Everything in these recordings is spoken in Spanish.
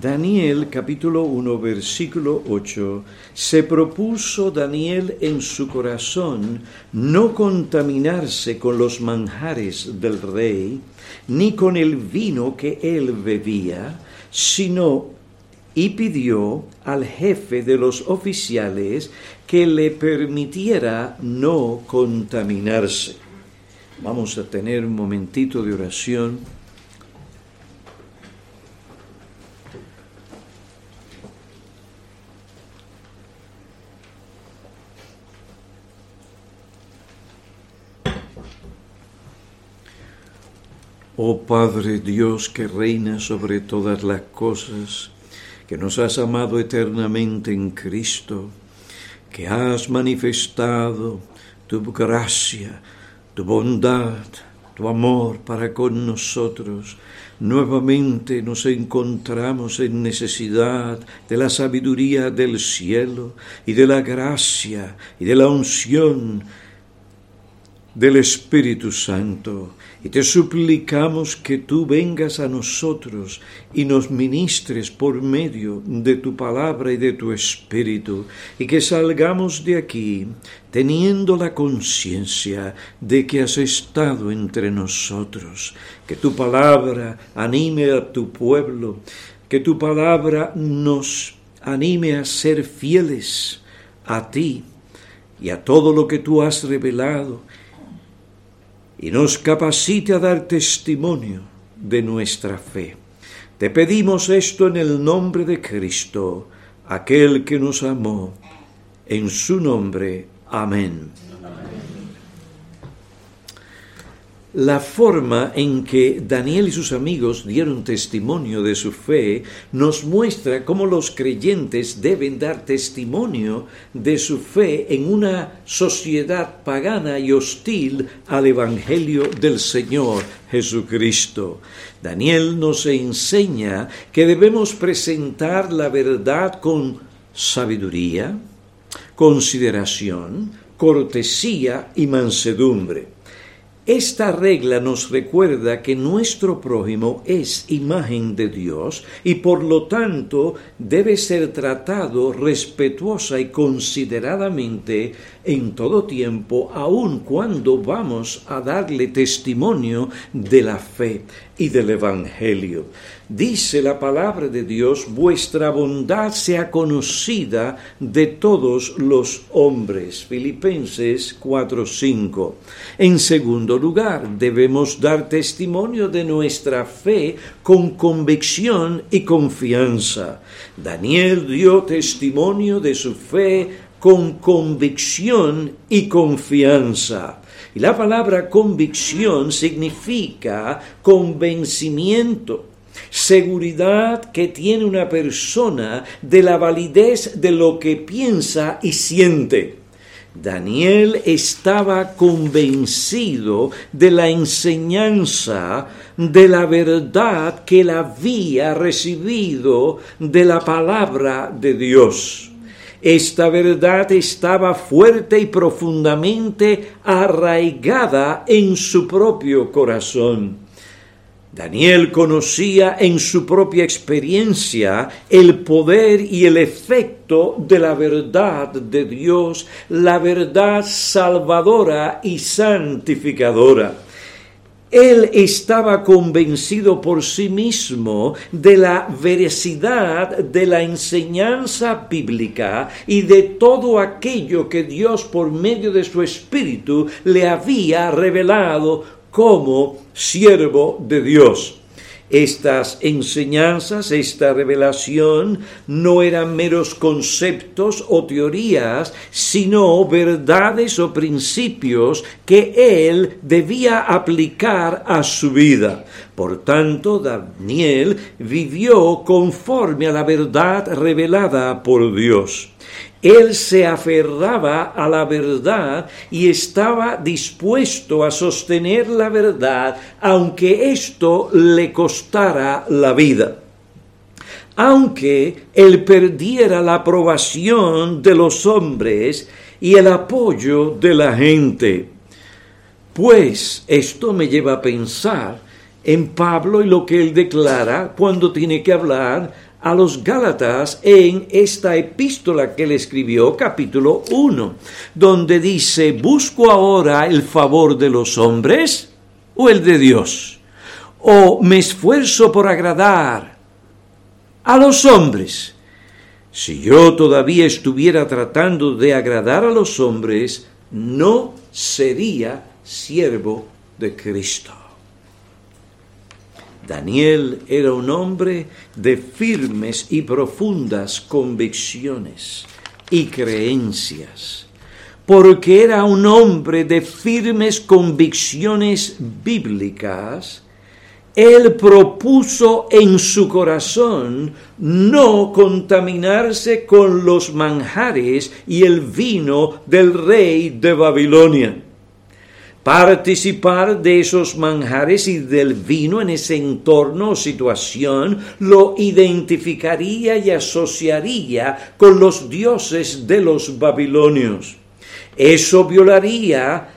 Daniel capítulo 1 versículo 8, se propuso Daniel en su corazón no contaminarse con los manjares del rey, ni con el vino que él bebía, sino y pidió al jefe de los oficiales que le permitiera no contaminarse. Vamos a tener un momentito de oración. Oh Padre Dios que reina sobre todas las cosas, que nos has amado eternamente en Cristo, que has manifestado tu gracia, tu bondad, tu amor para con nosotros. Nuevamente nos encontramos en necesidad de la sabiduría del cielo y de la gracia y de la unción del Espíritu Santo y te suplicamos que tú vengas a nosotros y nos ministres por medio de tu palabra y de tu Espíritu y que salgamos de aquí teniendo la conciencia de que has estado entre nosotros, que tu palabra anime a tu pueblo, que tu palabra nos anime a ser fieles a ti y a todo lo que tú has revelado y nos capacite a dar testimonio de nuestra fe. Te pedimos esto en el nombre de Cristo, aquel que nos amó. En su nombre. Amén. La forma en que Daniel y sus amigos dieron testimonio de su fe nos muestra cómo los creyentes deben dar testimonio de su fe en una sociedad pagana y hostil al Evangelio del Señor Jesucristo. Daniel nos enseña que debemos presentar la verdad con sabiduría, consideración, cortesía y mansedumbre. Esta regla nos recuerda que nuestro prójimo es imagen de Dios y por lo tanto debe ser tratado respetuosa y consideradamente en todo tiempo, aun cuando vamos a darle testimonio de la fe y del Evangelio. Dice la palabra de Dios, vuestra bondad sea conocida de todos los hombres. Filipenses 4:5. En segundo lugar, debemos dar testimonio de nuestra fe con convicción y confianza. Daniel dio testimonio de su fe con convicción y confianza. Y la palabra convicción significa convencimiento, seguridad que tiene una persona de la validez de lo que piensa y siente. Daniel estaba convencido de la enseñanza, de la verdad que él había recibido de la palabra de Dios. Esta verdad estaba fuerte y profundamente arraigada en su propio corazón. Daniel conocía en su propia experiencia el poder y el efecto de la verdad de Dios, la verdad salvadora y santificadora. Él estaba convencido por sí mismo de la veracidad de la enseñanza bíblica y de todo aquello que Dios por medio de su Espíritu le había revelado como siervo de Dios. Estas enseñanzas, esta revelación, no eran meros conceptos o teorías, sino verdades o principios que él debía aplicar a su vida. Por tanto, Daniel vivió conforme a la verdad revelada por Dios. Él se aferraba a la verdad y estaba dispuesto a sostener la verdad, aunque esto le costara la vida. Aunque él perdiera la aprobación de los hombres y el apoyo de la gente. Pues esto me lleva a pensar en Pablo y lo que él declara cuando tiene que hablar a los Gálatas en esta epístola que él escribió, capítulo 1, donde dice, ¿busco ahora el favor de los hombres o el de Dios? ¿O me esfuerzo por agradar a los hombres? Si yo todavía estuviera tratando de agradar a los hombres, no sería siervo de Cristo. Daniel era un hombre de firmes y profundas convicciones y creencias, porque era un hombre de firmes convicciones bíblicas, él propuso en su corazón no contaminarse con los manjares y el vino del rey de Babilonia participar de esos manjares y del vino en ese entorno o situación lo identificaría y asociaría con los dioses de los babilonios. Eso violaría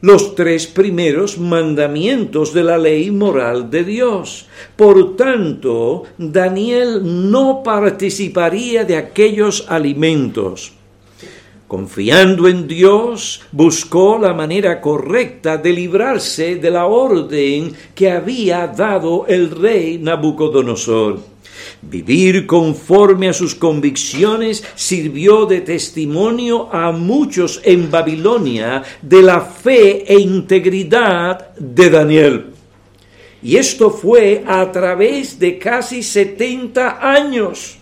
los tres primeros mandamientos de la ley moral de Dios. Por tanto, Daniel no participaría de aquellos alimentos. Confiando en Dios, buscó la manera correcta de librarse de la orden que había dado el rey Nabucodonosor. Vivir conforme a sus convicciones sirvió de testimonio a muchos en Babilonia de la fe e integridad de Daniel. Y esto fue a través de casi 70 años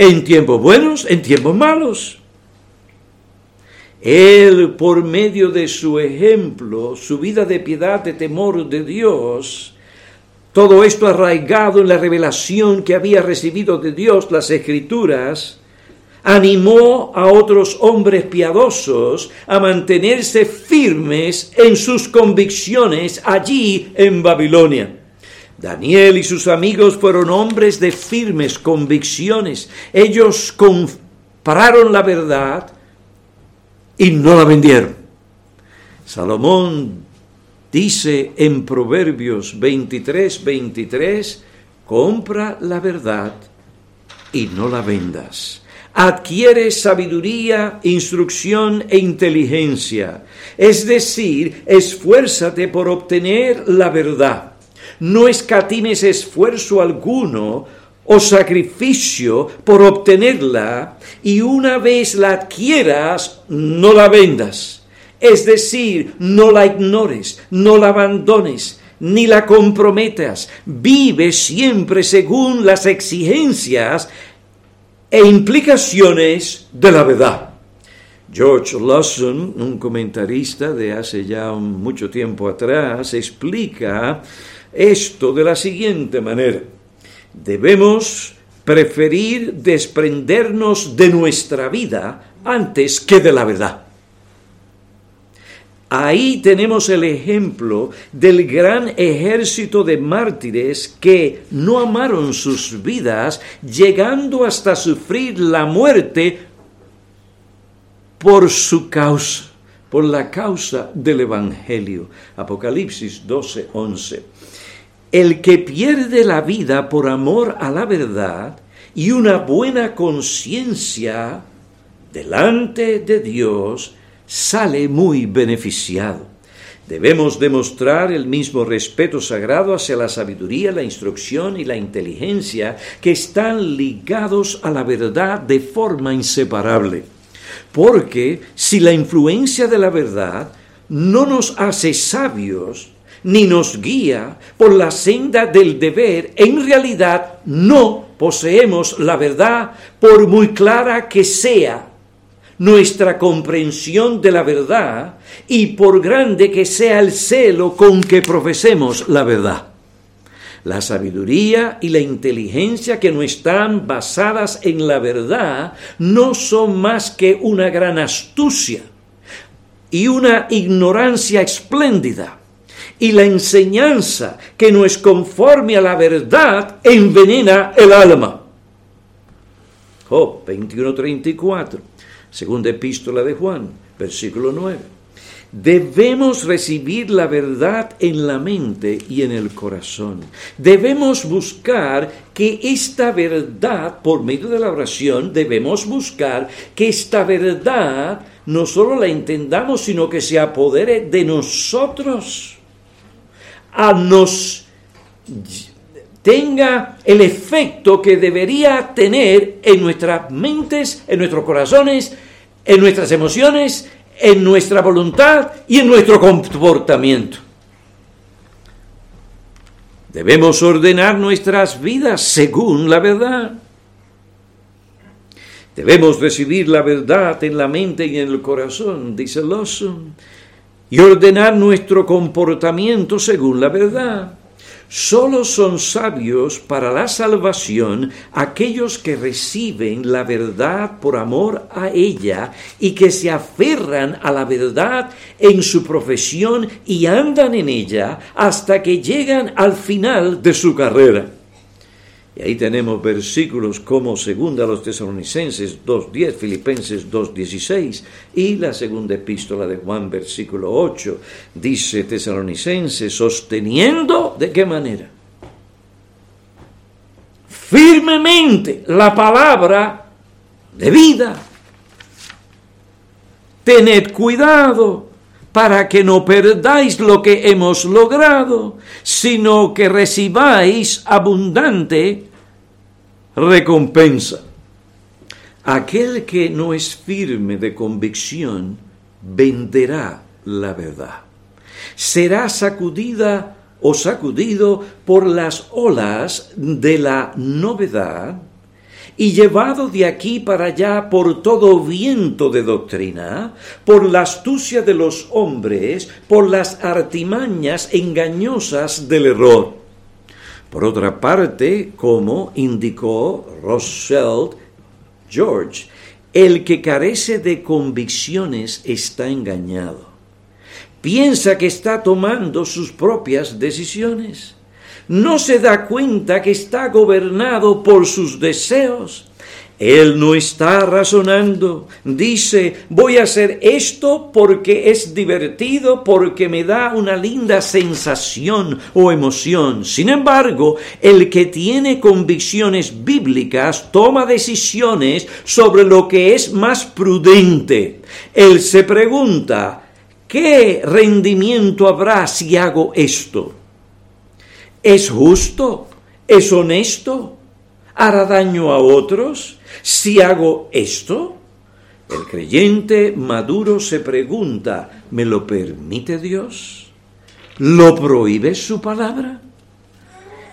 en tiempos buenos, en tiempos malos. Él, por medio de su ejemplo, su vida de piedad, de temor de Dios, todo esto arraigado en la revelación que había recibido de Dios, las escrituras, animó a otros hombres piadosos a mantenerse firmes en sus convicciones allí en Babilonia. Daniel y sus amigos fueron hombres de firmes convicciones. Ellos compraron la verdad y no la vendieron. Salomón dice en Proverbios 23, 23, compra la verdad y no la vendas. Adquiere sabiduría, instrucción e inteligencia. Es decir, esfuérzate por obtener la verdad no escatimes esfuerzo alguno o sacrificio por obtenerla y una vez la adquieras, no la vendas. Es decir, no la ignores, no la abandones, ni la comprometas. Vive siempre según las exigencias e implicaciones de la verdad. George Lawson, un comentarista de hace ya mucho tiempo atrás, explica esto de la siguiente manera. Debemos preferir desprendernos de nuestra vida antes que de la verdad. Ahí tenemos el ejemplo del gran ejército de mártires que no amaron sus vidas, llegando hasta sufrir la muerte por su causa, por la causa del Evangelio. Apocalipsis 12, 11. El que pierde la vida por amor a la verdad y una buena conciencia delante de Dios sale muy beneficiado. Debemos demostrar el mismo respeto sagrado hacia la sabiduría, la instrucción y la inteligencia que están ligados a la verdad de forma inseparable. Porque si la influencia de la verdad no nos hace sabios, ni nos guía por la senda del deber, en realidad no poseemos la verdad por muy clara que sea nuestra comprensión de la verdad y por grande que sea el celo con que profesemos la verdad. La sabiduría y la inteligencia que no están basadas en la verdad no son más que una gran astucia y una ignorancia espléndida y la enseñanza que no es conforme a la verdad envenena el alma. Job 21:34, segunda epístola de Juan, versículo 9. Debemos recibir la verdad en la mente y en el corazón. Debemos buscar que esta verdad, por medio de la oración, debemos buscar que esta verdad no solo la entendamos, sino que se apodere de nosotros. A nos tenga el efecto que debería tener en nuestras mentes, en nuestros corazones, en nuestras emociones, en nuestra voluntad y en nuestro comportamiento. Debemos ordenar nuestras vidas según la verdad. Debemos recibir la verdad en la mente y en el corazón, dice Lawson, y ordenar nuestro comportamiento según la verdad. Solo son sabios para la salvación aquellos que reciben la verdad por amor a ella y que se aferran a la verdad en su profesión y andan en ella hasta que llegan al final de su carrera. Y ahí tenemos versículos como segunda a los tesalonicenses 2.10, Filipenses 2.16 y la segunda epístola de Juan versículo 8. Dice tesalonicenses, sosteniendo de qué manera? Firmemente la palabra de vida. Tened cuidado para que no perdáis lo que hemos logrado, sino que recibáis abundante recompensa. Aquel que no es firme de convicción venderá la verdad. Será sacudida o sacudido por las olas de la novedad y llevado de aquí para allá por todo viento de doctrina, por la astucia de los hombres, por las artimañas engañosas del error. Por otra parte, como indicó Rothschild George, el que carece de convicciones está engañado. Piensa que está tomando sus propias decisiones no se da cuenta que está gobernado por sus deseos. Él no está razonando. Dice, voy a hacer esto porque es divertido, porque me da una linda sensación o emoción. Sin embargo, el que tiene convicciones bíblicas toma decisiones sobre lo que es más prudente. Él se pregunta, ¿qué rendimiento habrá si hago esto? ¿Es justo? ¿Es honesto? ¿Hará daño a otros si hago esto? El creyente maduro se pregunta, ¿me lo permite Dios? ¿Lo prohíbe su palabra?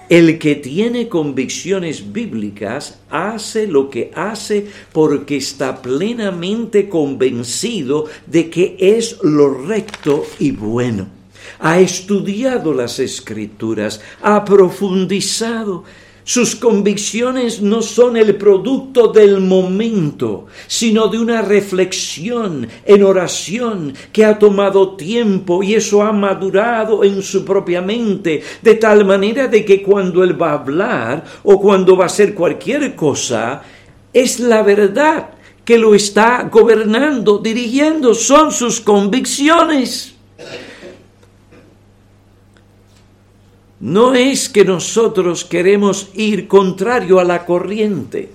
El que tiene convicciones bíblicas hace lo que hace porque está plenamente convencido de que es lo recto y bueno ha estudiado las escrituras, ha profundizado. Sus convicciones no son el producto del momento, sino de una reflexión en oración que ha tomado tiempo y eso ha madurado en su propia mente, de tal manera de que cuando él va a hablar o cuando va a hacer cualquier cosa, es la verdad que lo está gobernando, dirigiendo, son sus convicciones. No es que nosotros queremos ir contrario a la corriente.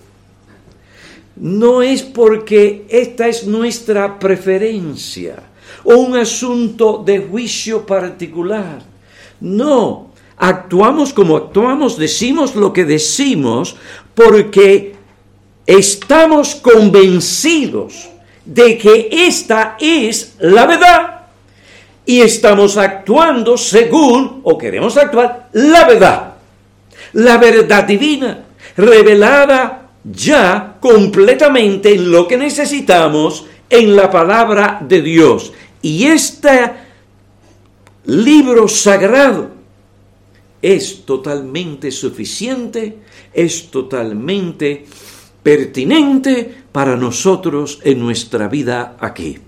No es porque esta es nuestra preferencia o un asunto de juicio particular. No, actuamos como actuamos, decimos lo que decimos porque estamos convencidos de que esta es la verdad y estamos actuando según, o queremos actuar, la verdad. La verdad divina, revelada ya completamente en lo que necesitamos en la palabra de Dios. Y este libro sagrado es totalmente suficiente, es totalmente pertinente para nosotros en nuestra vida aquí.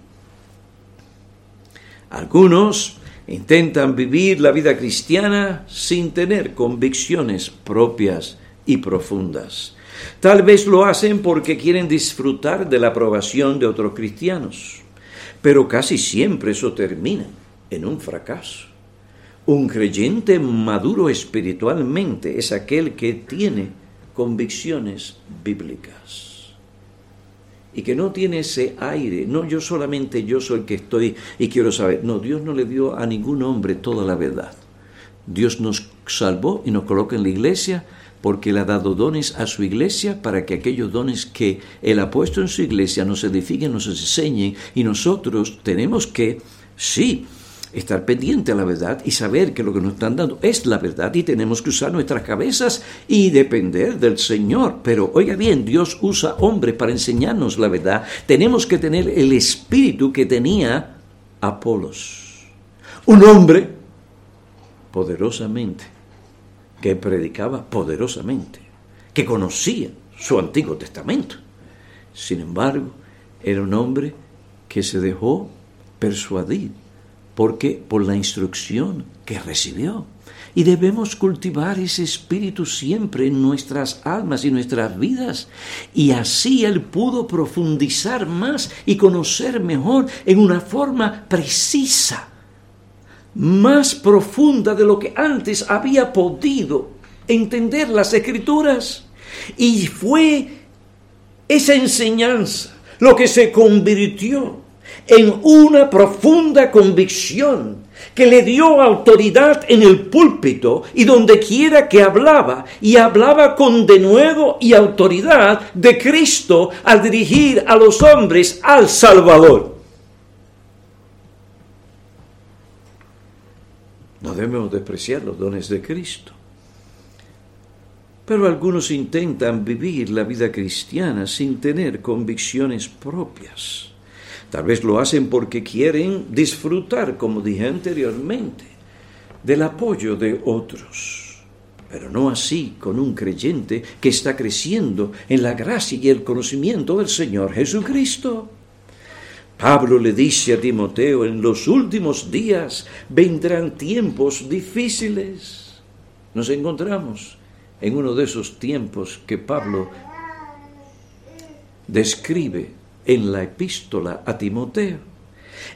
Algunos intentan vivir la vida cristiana sin tener convicciones propias y profundas. Tal vez lo hacen porque quieren disfrutar de la aprobación de otros cristianos. pero casi siempre eso termina en un fracaso. Un creyente maduro espiritualmente es aquel que tiene convicciones bíblicas y que no tiene ese aire, no yo solamente yo soy el que estoy y quiero saber, no, Dios no le dio a ningún hombre toda la verdad. Dios nos salvó y nos coloca en la iglesia porque Él ha dado dones a su iglesia para que aquellos dones que Él ha puesto en su iglesia nos edifiquen, nos enseñen. Y nosotros tenemos que, sí, estar pendiente a la verdad y saber que lo que nos están dando es la verdad y tenemos que usar nuestras cabezas y depender del Señor. Pero oiga bien, Dios usa hombres para enseñarnos la verdad. Tenemos que tener el espíritu que tenía Apolos. Un hombre poderosamente, que predicaba poderosamente, que conocía su Antiguo Testamento. Sin embargo, era un hombre que se dejó persuadir porque por la instrucción que recibió. Y debemos cultivar ese espíritu siempre en nuestras almas y nuestras vidas. Y así Él pudo profundizar más y conocer mejor en una forma precisa, más profunda de lo que antes había podido entender las escrituras. Y fue esa enseñanza lo que se convirtió en una profunda convicción que le dio autoridad en el púlpito y donde quiera que hablaba, y hablaba con denuedo y autoridad de Cristo al dirigir a los hombres al Salvador. No debemos despreciar los dones de Cristo. Pero algunos intentan vivir la vida cristiana sin tener convicciones propias. Tal vez lo hacen porque quieren disfrutar, como dije anteriormente, del apoyo de otros. Pero no así con un creyente que está creciendo en la gracia y el conocimiento del Señor Jesucristo. Pablo le dice a Timoteo, en los últimos días vendrán tiempos difíciles. Nos encontramos en uno de esos tiempos que Pablo describe en la epístola a Timoteo.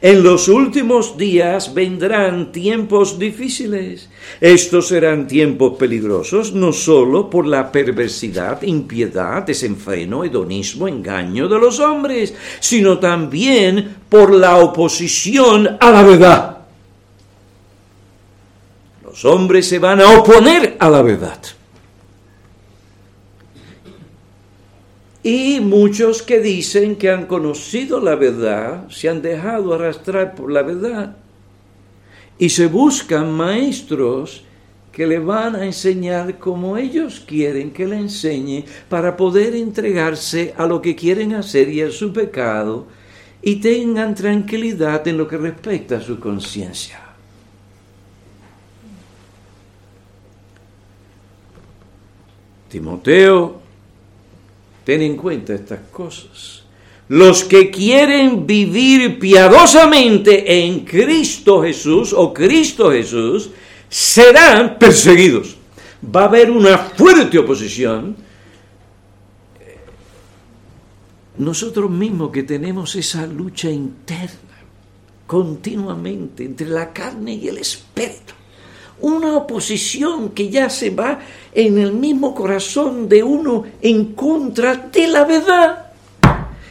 En los últimos días vendrán tiempos difíciles. Estos serán tiempos peligrosos no sólo por la perversidad, impiedad, desenfreno, hedonismo, engaño de los hombres, sino también por la oposición a la verdad. Los hombres se van a oponer a la verdad. Y muchos que dicen que han conocido la verdad, se han dejado arrastrar por la verdad. Y se buscan maestros que le van a enseñar como ellos quieren que le enseñe para poder entregarse a lo que quieren hacer y a su pecado y tengan tranquilidad en lo que respecta a su conciencia. Timoteo Ten en cuenta estas cosas. Los que quieren vivir piadosamente en Cristo Jesús o Cristo Jesús serán perseguidos. Va a haber una fuerte oposición. Nosotros mismos que tenemos esa lucha interna continuamente entre la carne y el espíritu una oposición que ya se va en el mismo corazón de uno en contra de la verdad.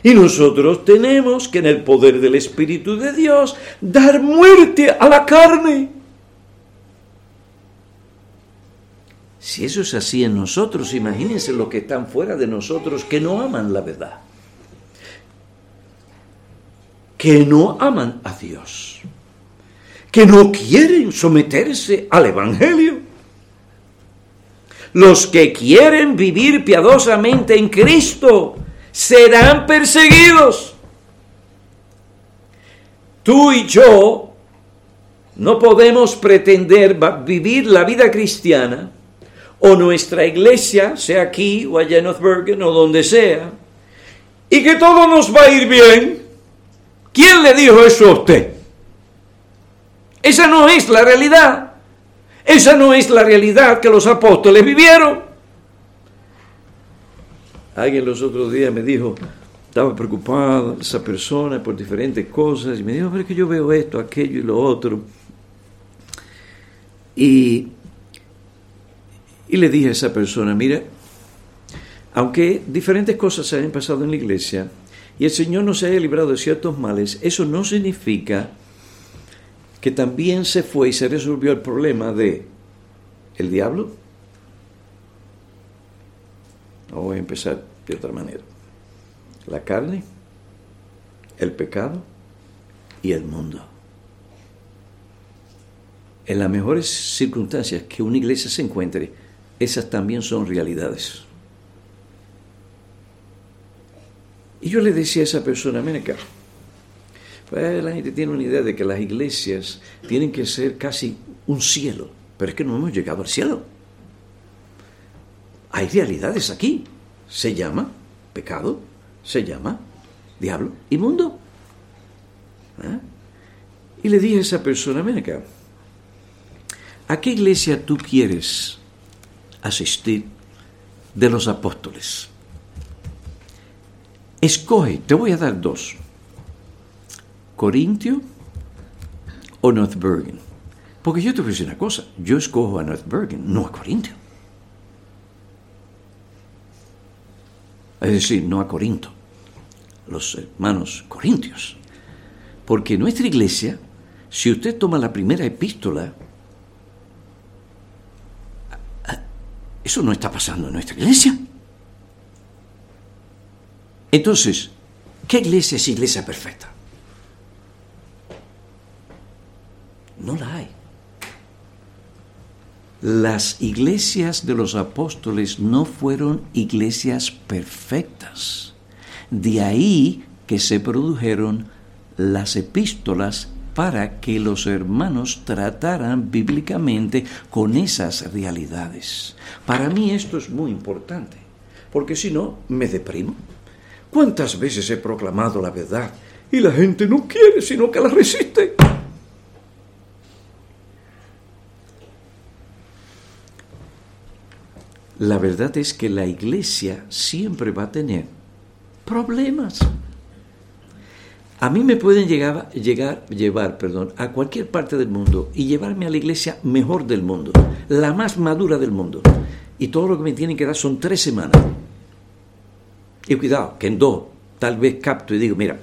Y nosotros tenemos que en el poder del Espíritu de Dios dar muerte a la carne. Si eso es así en nosotros, imagínense los que están fuera de nosotros que no aman la verdad, que no aman a Dios que no quieren someterse al Evangelio. Los que quieren vivir piadosamente en Cristo serán perseguidos. Tú y yo no podemos pretender vivir la vida cristiana o nuestra iglesia, sea aquí o allá en o donde sea, y que todo nos va a ir bien. ¿Quién le dijo eso a usted? Esa no es la realidad. Esa no es la realidad que los apóstoles vivieron. Alguien los otros días me dijo, estaba preocupado esa persona por diferentes cosas y me dijo, pero es que yo veo esto, aquello y lo otro. Y, y le dije a esa persona, mira, aunque diferentes cosas se hayan pasado en la iglesia y el Señor nos haya librado de ciertos males, eso no significa que también se fue y se resolvió el problema de el diablo. No voy a empezar de otra manera. La carne, el pecado y el mundo. En las mejores circunstancias que una iglesia se encuentre, esas también son realidades. Y yo le decía a esa persona, acá, pues la gente tiene una idea de que las iglesias tienen que ser casi un cielo, pero es que no hemos llegado al cielo. Hay realidades aquí. Se llama pecado, se llama diablo y mundo. ¿Ah? Y le dije a esa persona, ven acá, ¿a qué iglesia tú quieres asistir de los apóstoles? Escoge, te voy a dar dos. Corintio o North Bergen. Porque yo te voy a decir una cosa, yo escojo a North Bergen, no a Corintio. Es decir, no a Corinto, los hermanos corintios. Porque nuestra iglesia, si usted toma la primera epístola, eso no está pasando en nuestra iglesia. Entonces, ¿qué iglesia es iglesia perfecta? No la hay. Las iglesias de los apóstoles no fueron iglesias perfectas. De ahí que se produjeron las epístolas para que los hermanos trataran bíblicamente con esas realidades. Para mí esto es muy importante, porque si no, me deprimo. ¿Cuántas veces he proclamado la verdad y la gente no quiere, sino que la resiste? La verdad es que la iglesia siempre va a tener problemas. A mí me pueden llegar, llegar, llevar perdón, a cualquier parte del mundo y llevarme a la iglesia mejor del mundo, la más madura del mundo. Y todo lo que me tienen que dar son tres semanas. Y cuidado, que en dos tal vez capto y digo, mira,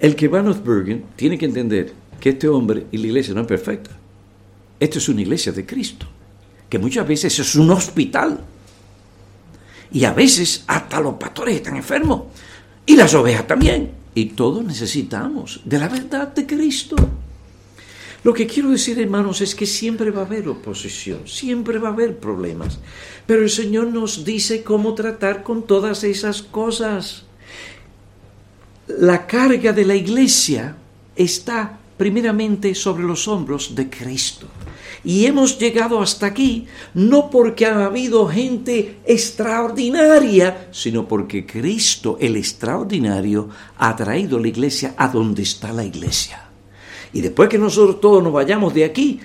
el que va a Northbergen tiene que entender que este hombre y la iglesia no es perfecta. Esto es una iglesia de Cristo, que muchas veces es un hospital. Y a veces hasta los pastores están enfermos. Y las ovejas también. Y todos necesitamos de la verdad de Cristo. Lo que quiero decir, hermanos, es que siempre va a haber oposición, siempre va a haber problemas. Pero el Señor nos dice cómo tratar con todas esas cosas. La carga de la iglesia está primeramente sobre los hombros de Cristo. Y hemos llegado hasta aquí no porque ha habido gente extraordinaria, sino porque Cristo, el extraordinario, ha traído la iglesia a donde está la iglesia. Y después que nosotros todos nos vayamos de aquí,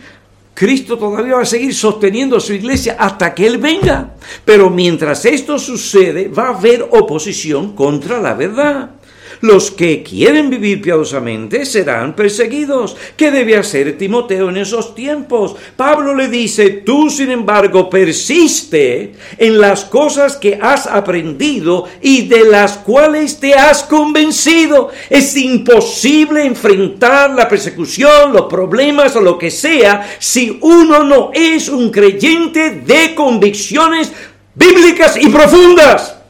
Cristo todavía va a seguir sosteniendo su iglesia hasta que Él venga. Pero mientras esto sucede, va a haber oposición contra la verdad. Los que quieren vivir piadosamente serán perseguidos. ¿Qué debe hacer Timoteo en esos tiempos? Pablo le dice, tú sin embargo persiste en las cosas que has aprendido y de las cuales te has convencido. Es imposible enfrentar la persecución, los problemas o lo que sea si uno no es un creyente de convicciones bíblicas y profundas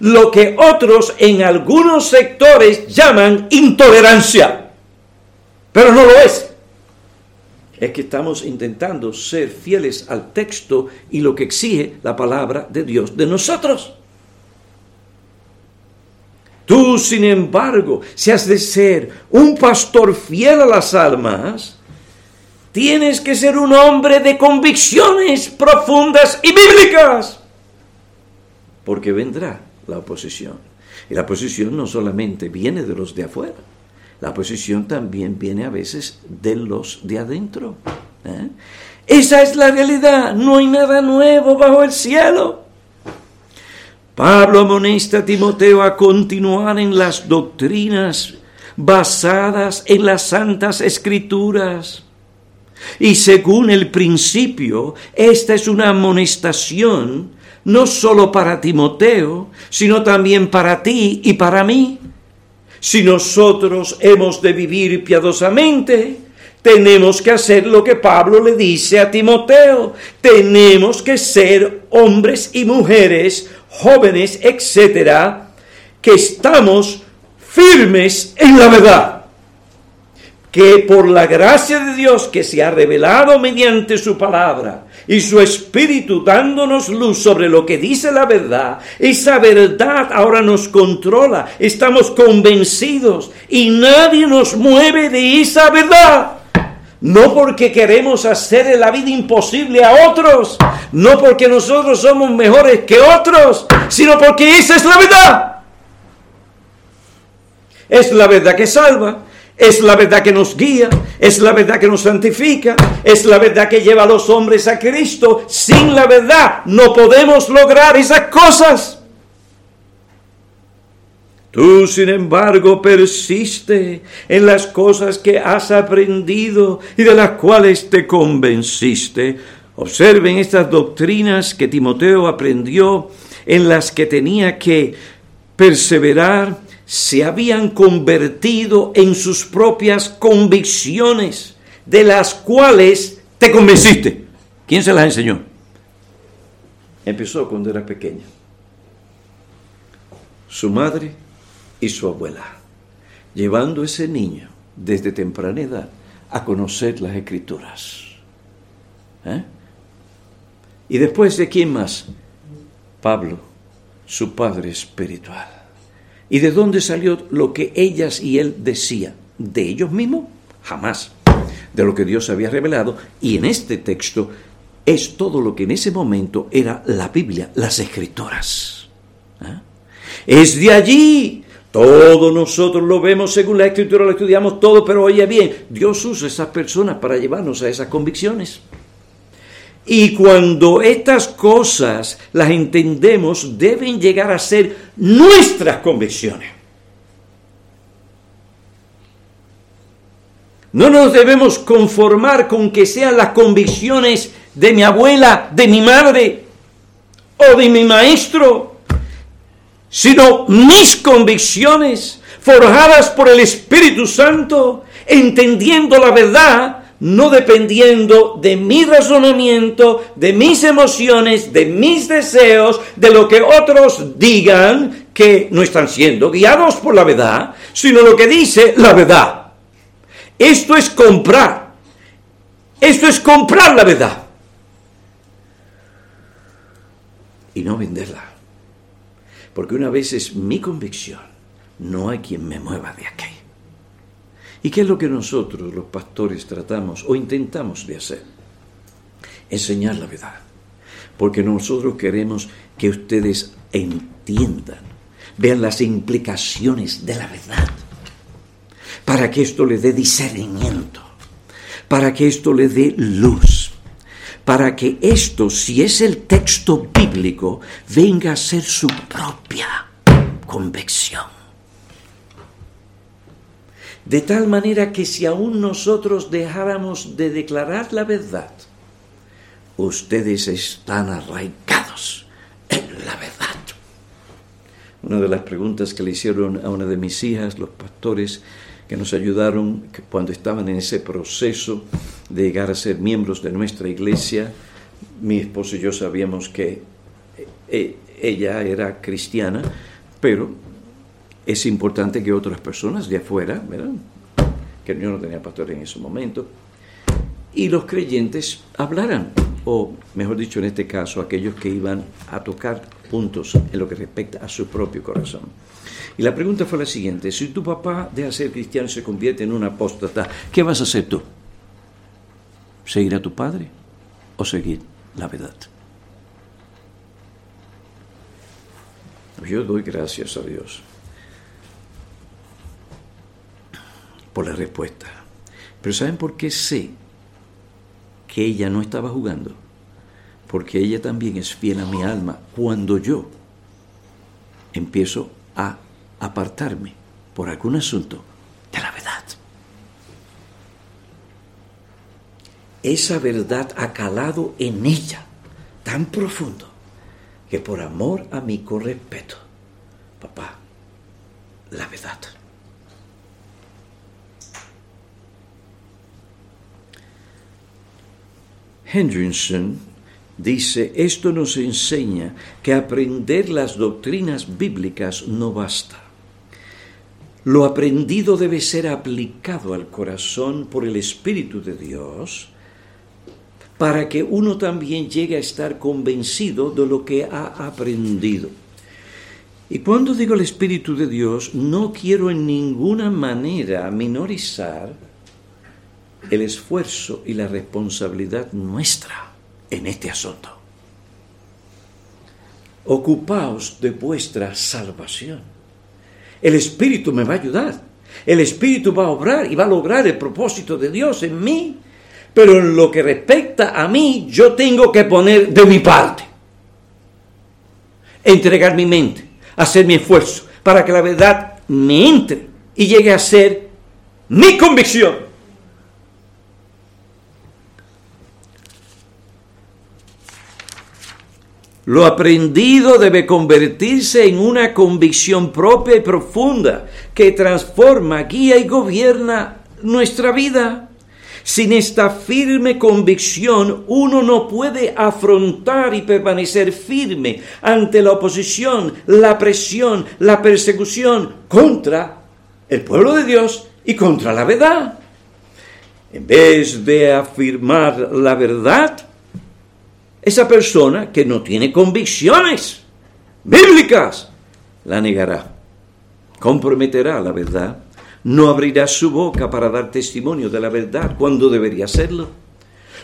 lo que otros en algunos sectores llaman intolerancia. Pero no lo es. Es que estamos intentando ser fieles al texto y lo que exige la palabra de Dios de nosotros. Tú, sin embargo, si has de ser un pastor fiel a las almas, tienes que ser un hombre de convicciones profundas y bíblicas. Porque vendrá la oposición. Y la oposición no solamente viene de los de afuera, la oposición también viene a veces de los de adentro. ¿eh? Esa es la realidad, no hay nada nuevo bajo el cielo. Pablo amonesta a Timoteo a continuar en las doctrinas basadas en las santas escrituras. Y según el principio, esta es una amonestación no solo para Timoteo, sino también para ti y para mí. Si nosotros hemos de vivir piadosamente, tenemos que hacer lo que Pablo le dice a Timoteo. Tenemos que ser hombres y mujeres, jóvenes, etcétera, que estamos firmes en la verdad. Que por la gracia de Dios que se ha revelado mediante su palabra y su espíritu dándonos luz sobre lo que dice la verdad, esa verdad ahora nos controla, estamos convencidos y nadie nos mueve de esa verdad. No porque queremos hacer la vida imposible a otros, no porque nosotros somos mejores que otros, sino porque esa es la verdad. Es la verdad que salva, es la verdad que nos guía, es la verdad que nos santifica, es la verdad que lleva a los hombres a Cristo. Sin la verdad no podemos lograr esas cosas. Tú, sin embargo, persiste en las cosas que has aprendido y de las cuales te convenciste. Observen estas doctrinas que Timoteo aprendió, en las que tenía que perseverar, se habían convertido en sus propias convicciones, de las cuales te convenciste. ¿Quién se las enseñó? Empezó cuando era pequeña. Su madre y su abuela, llevando a ese niño desde temprana edad a conocer las escrituras. ¿Eh? Y después de quién más? Pablo, su padre espiritual. ¿Y de dónde salió lo que ellas y él decían? ¿De ellos mismos? Jamás. De lo que Dios había revelado. Y en este texto es todo lo que en ese momento era la Biblia, las escrituras. ¿Eh? Es de allí todo nosotros lo vemos según la escritura, lo estudiamos todo, pero oye bien, Dios usa esas personas para llevarnos a esas convicciones. Y cuando estas cosas las entendemos, deben llegar a ser nuestras convicciones. No nos debemos conformar con que sean las convicciones de mi abuela, de mi madre o de mi maestro sino mis convicciones forjadas por el Espíritu Santo, entendiendo la verdad, no dependiendo de mi razonamiento, de mis emociones, de mis deseos, de lo que otros digan que no están siendo guiados por la verdad, sino lo que dice la verdad. Esto es comprar. Esto es comprar la verdad. Y no venderla. Porque una vez es mi convicción, no hay quien me mueva de aquí. ¿Y qué es lo que nosotros, los pastores, tratamos o intentamos de hacer? Enseñar la verdad. Porque nosotros queremos que ustedes entiendan, vean las implicaciones de la verdad. Para que esto le dé discernimiento. Para que esto le dé luz para que esto, si es el texto bíblico, venga a ser su propia convicción. De tal manera que si aún nosotros dejáramos de declarar la verdad, ustedes están arraigados en la verdad. Una de las preguntas que le hicieron a una de mis hijas, los pastores, que nos ayudaron cuando estaban en ese proceso de llegar a ser miembros de nuestra iglesia. Mi esposo y yo sabíamos que eh, ella era cristiana, pero es importante que otras personas de afuera, ¿verdad? que yo no tenía pastor en ese momento, y los creyentes hablaran, o mejor dicho en este caso, aquellos que iban a tocar puntos en lo que respecta a su propio corazón. Y la pregunta fue la siguiente, si tu papá deja ser cristiano y se convierte en un apóstata, ¿qué vas a hacer tú? ¿Seguir a tu padre o seguir la verdad? Yo doy gracias a Dios por la respuesta. Pero ¿saben por qué sé que ella no estaba jugando? Porque ella también es fiel a mi alma cuando yo empiezo a apartarme por algún asunto de la verdad. Esa verdad ha calado en ella tan profundo que por amor a mí con respeto, papá, la verdad. Hendrickson dice, esto nos enseña que aprender las doctrinas bíblicas no basta. Lo aprendido debe ser aplicado al corazón por el Espíritu de Dios para que uno también llegue a estar convencido de lo que ha aprendido. Y cuando digo el Espíritu de Dios, no quiero en ninguna manera minorizar el esfuerzo y la responsabilidad nuestra en este asunto. Ocupaos de vuestra salvación. El Espíritu me va a ayudar. El Espíritu va a obrar y va a lograr el propósito de Dios en mí. Pero en lo que respecta a mí, yo tengo que poner de mi parte. Entregar mi mente, hacer mi esfuerzo para que la verdad me entre y llegue a ser mi convicción. Lo aprendido debe convertirse en una convicción propia y profunda que transforma, guía y gobierna nuestra vida. Sin esta firme convicción uno no puede afrontar y permanecer firme ante la oposición, la presión, la persecución contra el pueblo de Dios y contra la verdad. En vez de afirmar la verdad, esa persona que no tiene convicciones bíblicas la negará, comprometerá la verdad, no abrirá su boca para dar testimonio de la verdad cuando debería hacerlo.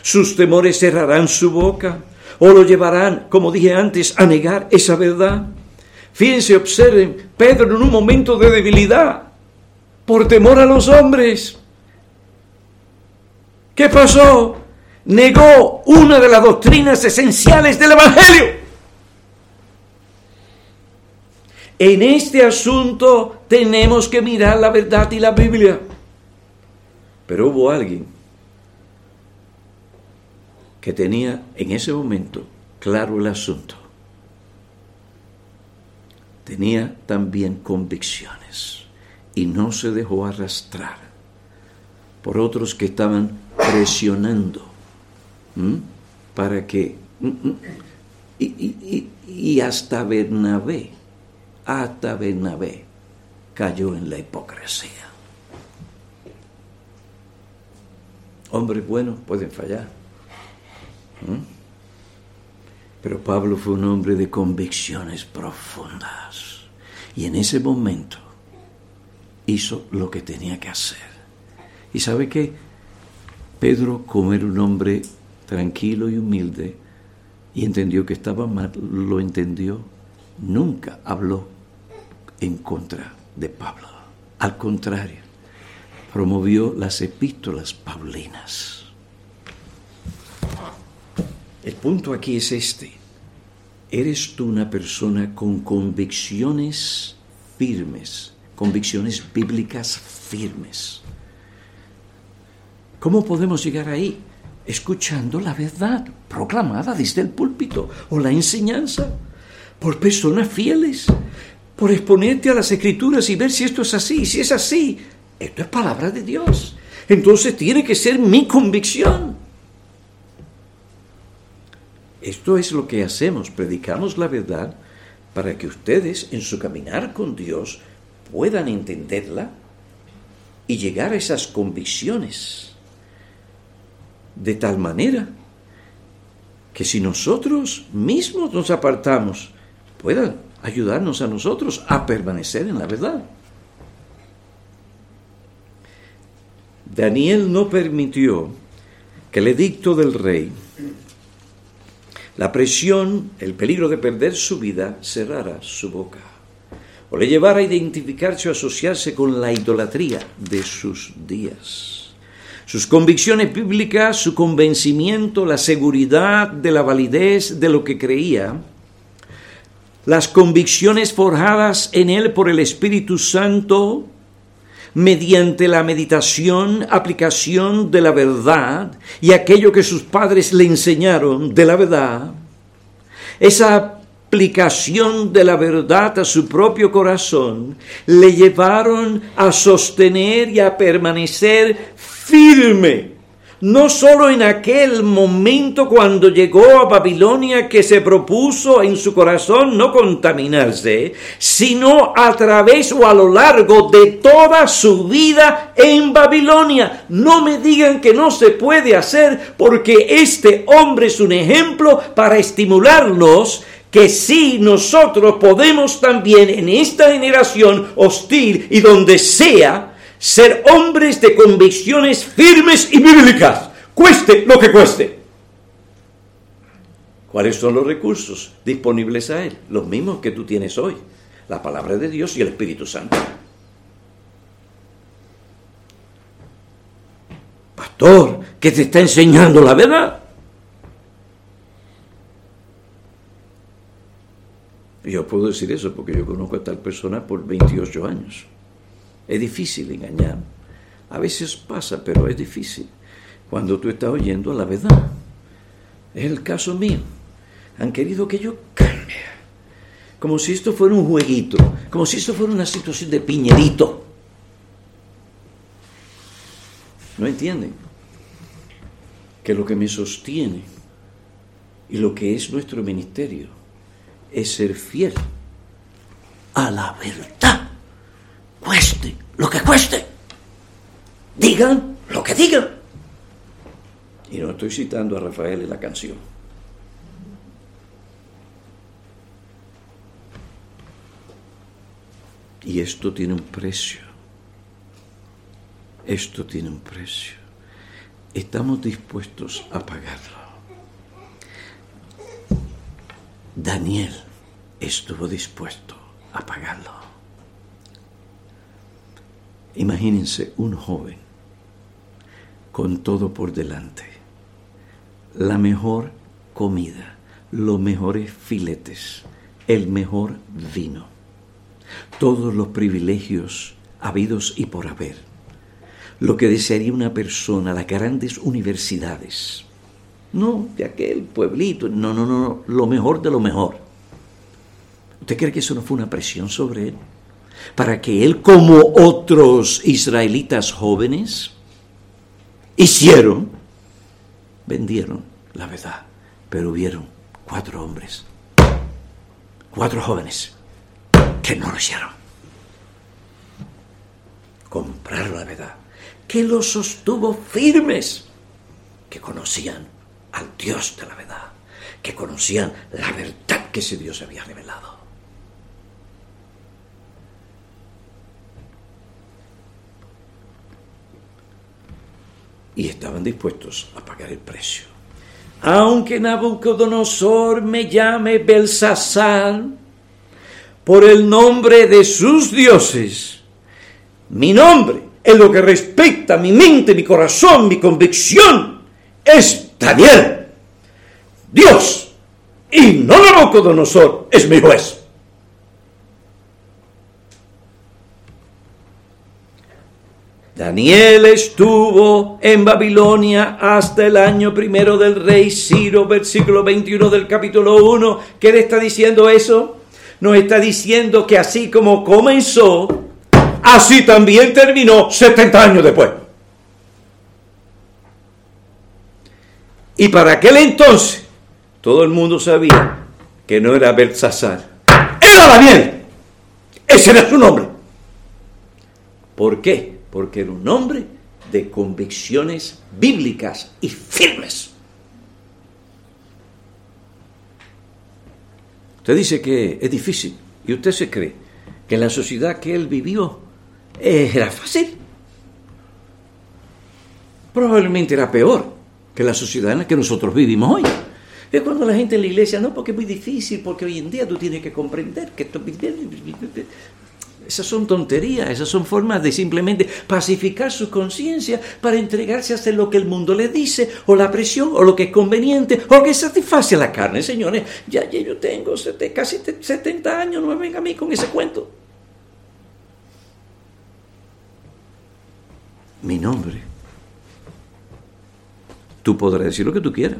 Sus temores cerrarán su boca o lo llevarán, como dije antes, a negar esa verdad. Fíjense, observen, Pedro en un momento de debilidad, por temor a los hombres. ¿Qué pasó? Negó una de las doctrinas esenciales del Evangelio. En este asunto tenemos que mirar la verdad y la Biblia. Pero hubo alguien que tenía en ese momento claro el asunto. Tenía también convicciones y no se dejó arrastrar por otros que estaban presionando para que... Y, hasta Bernabé, hasta Bernabé cayó en la hipocresía. Hombres buenos pueden fallar. Pero Pablo fue un hombre de convicciones profundas. Y en ese momento hizo lo que tenía que hacer. ¿Y sabe qué? Pedro, como era un hombre tranquilo y humilde, y entendió que estaba mal, lo entendió, nunca habló en contra de Pablo. Al contrario, promovió las epístolas paulinas. El punto aquí es este. ¿Eres tú una persona con convicciones firmes, convicciones bíblicas firmes? ¿Cómo podemos llegar ahí? Escuchando la verdad proclamada desde el púlpito o la enseñanza por personas fieles, por exponerte a las escrituras y ver si esto es así. Si es así, esto es palabra de Dios. Entonces tiene que ser mi convicción. Esto es lo que hacemos, predicamos la verdad para que ustedes en su caminar con Dios puedan entenderla y llegar a esas convicciones de tal manera que si nosotros mismos nos apartamos, puedan ayudarnos a nosotros a permanecer en la verdad. Daniel no permitió que el edicto del rey, la presión, el peligro de perder su vida, cerrara su boca o le llevara a identificarse o asociarse con la idolatría de sus días sus convicciones bíblicas, su convencimiento, la seguridad de la validez de lo que creía, las convicciones forjadas en él por el Espíritu Santo, mediante la meditación, aplicación de la verdad y aquello que sus padres le enseñaron de la verdad, esa aplicación de la verdad a su propio corazón le llevaron a sostener y a permanecer firme no solo en aquel momento cuando llegó a Babilonia que se propuso en su corazón no contaminarse, sino a través o a lo largo de toda su vida en Babilonia. No me digan que no se puede hacer porque este hombre es un ejemplo para estimularnos que sí nosotros podemos también en esta generación hostil y donde sea, ser hombres de convicciones firmes y bíblicas, cueste lo que cueste. ¿Cuáles son los recursos disponibles a Él? Los mismos que tú tienes hoy, la palabra de Dios y el Espíritu Santo. Pastor, ¿qué te está enseñando la verdad. Yo puedo decir eso porque yo conozco a tal persona por 28 años. Es difícil engañar. A veces pasa, pero es difícil. Cuando tú estás oyendo la verdad. Es el caso mío. Han querido que yo cambie. Como si esto fuera un jueguito. Como si esto fuera una situación de piñerito. ¿No entienden? Que lo que me sostiene y lo que es nuestro ministerio es ser fiel a la verdad cueste lo que cueste. Digan lo que digan. Y no estoy citando a Rafael en la canción. Y esto tiene un precio. Esto tiene un precio. Estamos dispuestos a pagarlo. Daniel estuvo dispuesto a pagarlo. Imagínense un joven con todo por delante, la mejor comida, los mejores filetes, el mejor vino, todos los privilegios habidos y por haber, lo que desearía una persona, las grandes universidades, no de aquel pueblito, no, no, no, lo mejor de lo mejor. ¿Usted cree que eso no fue una presión sobre él? Para que él, como otros israelitas jóvenes, hicieron, vendieron la verdad, pero hubieron cuatro hombres, cuatro jóvenes que no lo hicieron. Compraron la verdad, que los sostuvo firmes, que conocían al Dios de la verdad, que conocían la verdad que ese Dios había revelado. Y estaban dispuestos a pagar el precio. Aunque Nabucodonosor me llame Belsasar por el nombre de sus dioses, mi nombre, en lo que respecta a mi mente, mi corazón, mi convicción, es Daniel. Dios y no Nabucodonosor es mi juez. Daniel estuvo en Babilonia hasta el año primero del rey Ciro, versículo 21 del capítulo 1. ¿Qué le está diciendo eso? Nos está diciendo que así como comenzó, así también terminó 70 años después. Y para aquel entonces, todo el mundo sabía que no era Belsasar, era Daniel. Ese era su nombre. ¿Por qué? Porque era un hombre de convicciones bíblicas y firmes. Usted dice que es difícil y usted se cree que la sociedad que él vivió era fácil. Probablemente era peor que la sociedad en la que nosotros vivimos hoy. Es cuando la gente en la iglesia, no, porque es muy difícil, porque hoy en día tú tienes que comprender que esto... Esas son tonterías, esas son formas de simplemente pacificar su conciencia para entregarse a hacer lo que el mundo le dice, o la presión, o lo que es conveniente, o que satisface la carne. Señores, ya, yo tengo casi 70 años, no me venga a mí con ese cuento. Mi nombre. Tú podrás decir lo que tú quieras,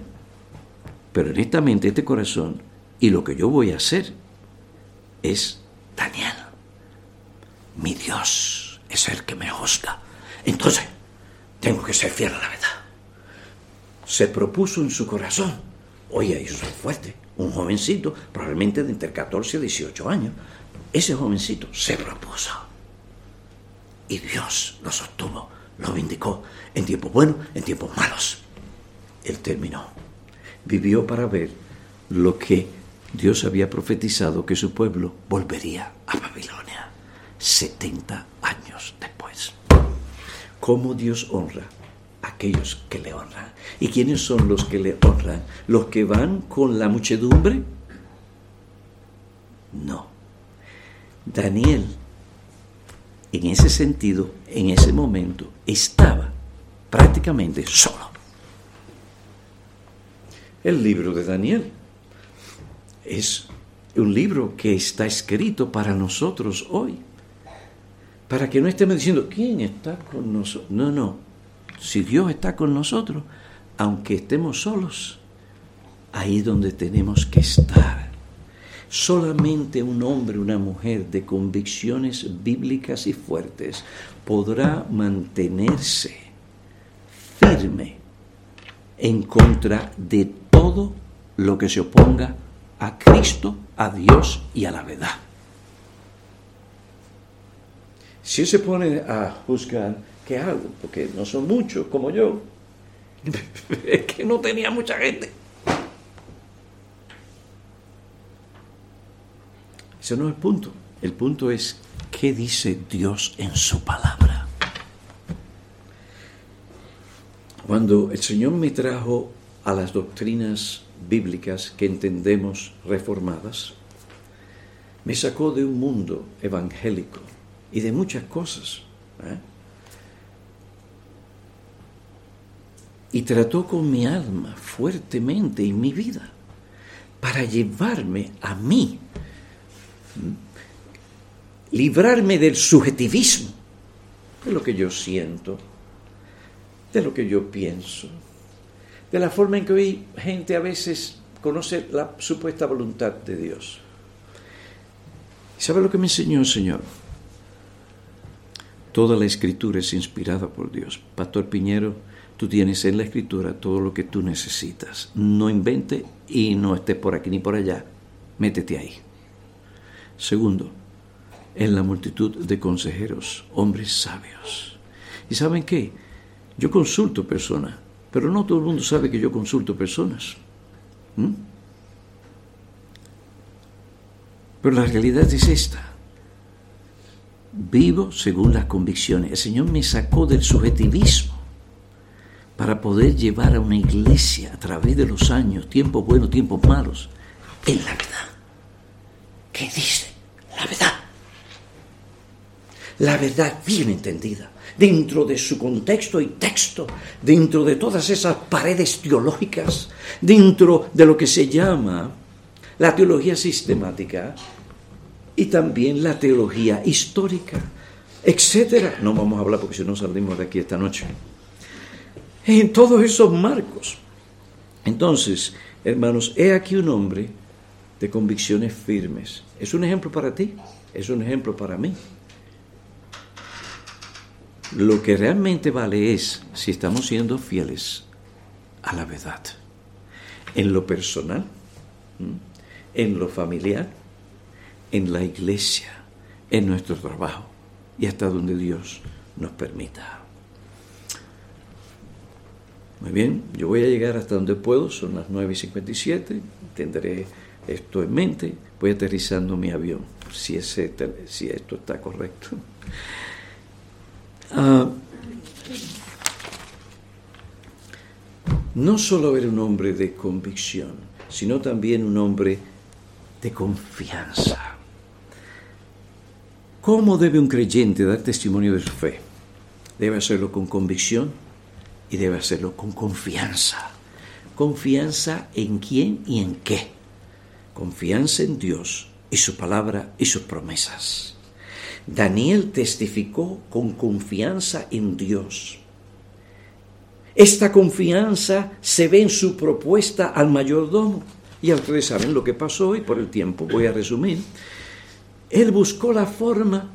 pero honestamente este corazón y lo que yo voy a hacer es Daniel mi Dios es el que me juzga. Entonces, tengo que ser fiel a la verdad. Se propuso en su corazón. Oye, eso es fuerte. Un jovencito, probablemente de entre 14 y 18 años. Ese jovencito se propuso. Y Dios lo sostuvo, lo vindicó en tiempos buenos, en tiempos malos. Él terminó. Vivió para ver lo que Dios había profetizado que su pueblo volvería a Babilonia. 70 años después. ¿Cómo Dios honra a aquellos que le honran? ¿Y quiénes son los que le honran? ¿Los que van con la muchedumbre? No. Daniel, en ese sentido, en ese momento, estaba prácticamente solo. El libro de Daniel es un libro que está escrito para nosotros hoy para que no estemos diciendo, ¿quién está con nosotros? No, no. Si Dios está con nosotros, aunque estemos solos, ahí donde tenemos que estar. Solamente un hombre, una mujer de convicciones bíblicas y fuertes podrá mantenerse firme en contra de todo lo que se oponga a Cristo, a Dios y a la verdad. Si se pone a juzgar, ¿qué hago? Porque no son muchos como yo. es que no tenía mucha gente. Ese no es el punto. El punto es qué dice Dios en su palabra. Cuando el Señor me trajo a las doctrinas bíblicas que entendemos reformadas, me sacó de un mundo evangélico y de muchas cosas. ¿eh? Y trató con mi alma fuertemente y mi vida para llevarme a mí, librarme del subjetivismo, de lo que yo siento, de lo que yo pienso, de la forma en que hoy gente a veces conoce la supuesta voluntad de Dios. ¿Sabe lo que me enseñó el Señor? Toda la escritura es inspirada por Dios. Pastor Piñero, tú tienes en la escritura todo lo que tú necesitas. No invente y no estés por aquí ni por allá. Métete ahí. Segundo, en la multitud de consejeros, hombres sabios. ¿Y saben qué? Yo consulto personas, pero no todo el mundo sabe que yo consulto personas. ¿Mm? Pero la realidad es esta vivo según las convicciones. El Señor me sacó del subjetivismo para poder llevar a una iglesia a través de los años, tiempos buenos, tiempos malos, en la verdad. ¿Qué dice? La verdad. La verdad bien entendida, dentro de su contexto y texto, dentro de todas esas paredes teológicas, dentro de lo que se llama la teología sistemática, y también la teología histórica, etcétera. No vamos a hablar porque si no salimos de aquí esta noche. En todos esos marcos. Entonces, hermanos, he aquí un hombre de convicciones firmes. Es un ejemplo para ti, es un ejemplo para mí. Lo que realmente vale es si estamos siendo fieles a la verdad. En lo personal, en lo familiar, en la iglesia, en nuestro trabajo y hasta donde Dios nos permita. Muy bien, yo voy a llegar hasta donde puedo, son las 9 y 57, tendré esto en mente, voy aterrizando mi avión, si, esto está correcto. Ah, no solo era un hombre de convicción, sino también un hombre de confianza. ¿Cómo debe un creyente dar testimonio de su fe? Debe hacerlo con convicción y debe hacerlo con confianza. Confianza en quién y en qué. Confianza en Dios y su palabra y sus promesas. Daniel testificó con confianza en Dios. Esta confianza se ve en su propuesta al mayordomo. Ya ustedes saben lo que pasó y por el tiempo voy a resumir. Él buscó la forma,